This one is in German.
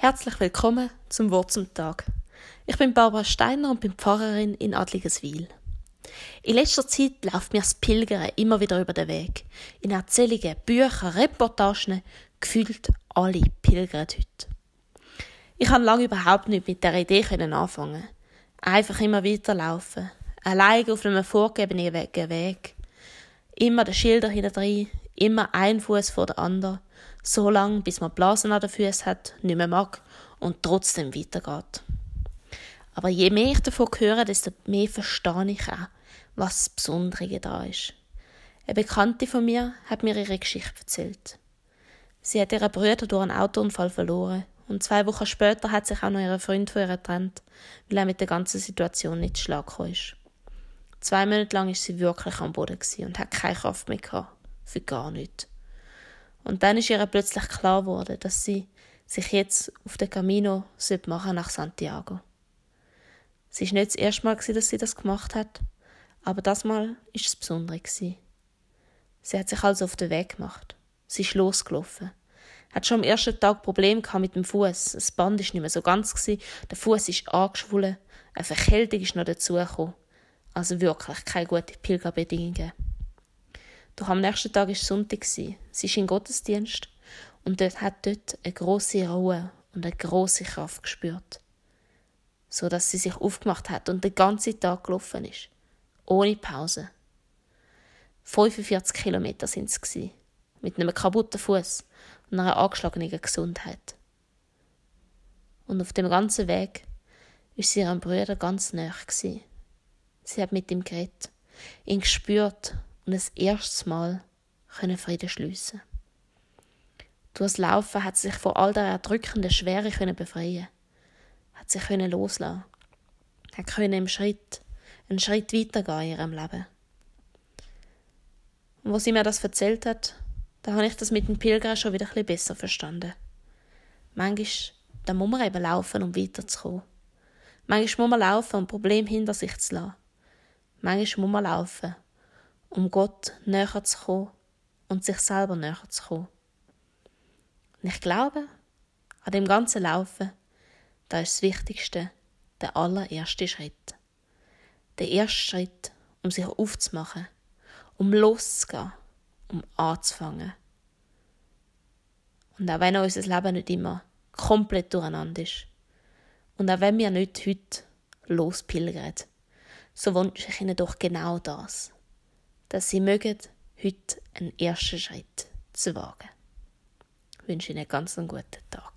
Herzlich willkommen zum Wort zum Tag. Ich bin Barbara Steiner und bin Pfarrerin in Adligeswil. In letzter Zeit läuft mir das Pilgern immer wieder über den Weg. In Erzählungen, Büchern, Reportagen, gefühlt alle pilgern heute. Ich kann lange überhaupt nicht mit der Idee anfangen. Einfach immer weiterlaufen. Allein auf einem vorgegebenen Weg. Immer den Schilder hinter immer ein Fuß vor der anderen so lange, bis man Blasen an den Füßen hat, nicht mehr mag und trotzdem weitergeht. Aber je mehr ich davon höre, desto mehr verstehe ich auch, was das Besondere da ist. Eine Bekannte von mir hat mir ihre Geschichte erzählt. Sie hat ihren Bruder durch einen Autounfall verloren und zwei Wochen später hat sich auch noch ihr Freund von ihr getrennt, weil er mit der ganzen Situation nicht schlag ist. Zwei Monate lang ist sie wirklich am Boden und hat keine Kraft mehr gehabt. Für gar nichts. Und dann ist ihr plötzlich klar geworden, dass sie sich jetzt auf den Camino machen nach Santiago. Es war nicht das erste Mal, dass sie das gemacht hat, aber das Mal ist es besonders. Sie hat sich also auf den Weg gemacht. Sie ist losgelaufen. Hat schon am ersten Tag Probleme mit dem Fuß. Das Band ist nicht mehr so ganz Der Fuß ist angeschwollen. Eine Verkältung ist noch dazugekommen. Also wirklich keine gute Pilgerbedingungen. Doch am nächsten Tag war Sonntag. Sie ist in Gottesdienst und dort hat dort eine große Ruhe und eine große Kraft gespürt. So dass sie sich aufgemacht hat und den ganzen Tag gelaufen ist. Ohne Pause. 45 Kilometer sind es Mit einem kaputten Fuß und einer angeschlagenen Gesundheit. Und auf dem ganzen Weg ist sie ihrem Bruder ganz nah Sie hat mit ihm geredet, ihn gespürt und das erste Mal können Frieden schliessen. Durch das Laufen hat sie sich von all der erdrückenden Schwere können befreien, hat sich können loslassen, hat können im Schritt, einen Schritt weitergehen in ihrem Leben. Und wo sie mir das erzählt hat, da habe ich das mit den Pilgern schon wieder ein besser verstanden. Manchmal da muss man eben laufen, um weiterzukommen. Manchmal muss man laufen, um Probleme hinter sich zu lassen. Manchmal muss man laufen, um Gott näher zu kommen und sich selber näher zu kommen. Und ich glaube, an dem ganzen Laufen, da ist das Wichtigste der allererste Schritt. Der erste Schritt, um sich aufzumachen, um loszugehen, um anzufangen. Und auch wenn unser Leben nicht immer komplett durcheinander ist, und auch wenn wir nicht heute lospilgern, so wünsche ich Ihnen doch genau das dass Sie mögen, heute einen ersten Schritt zu wagen. Ich wünsche Ihnen einen ganz guten Tag.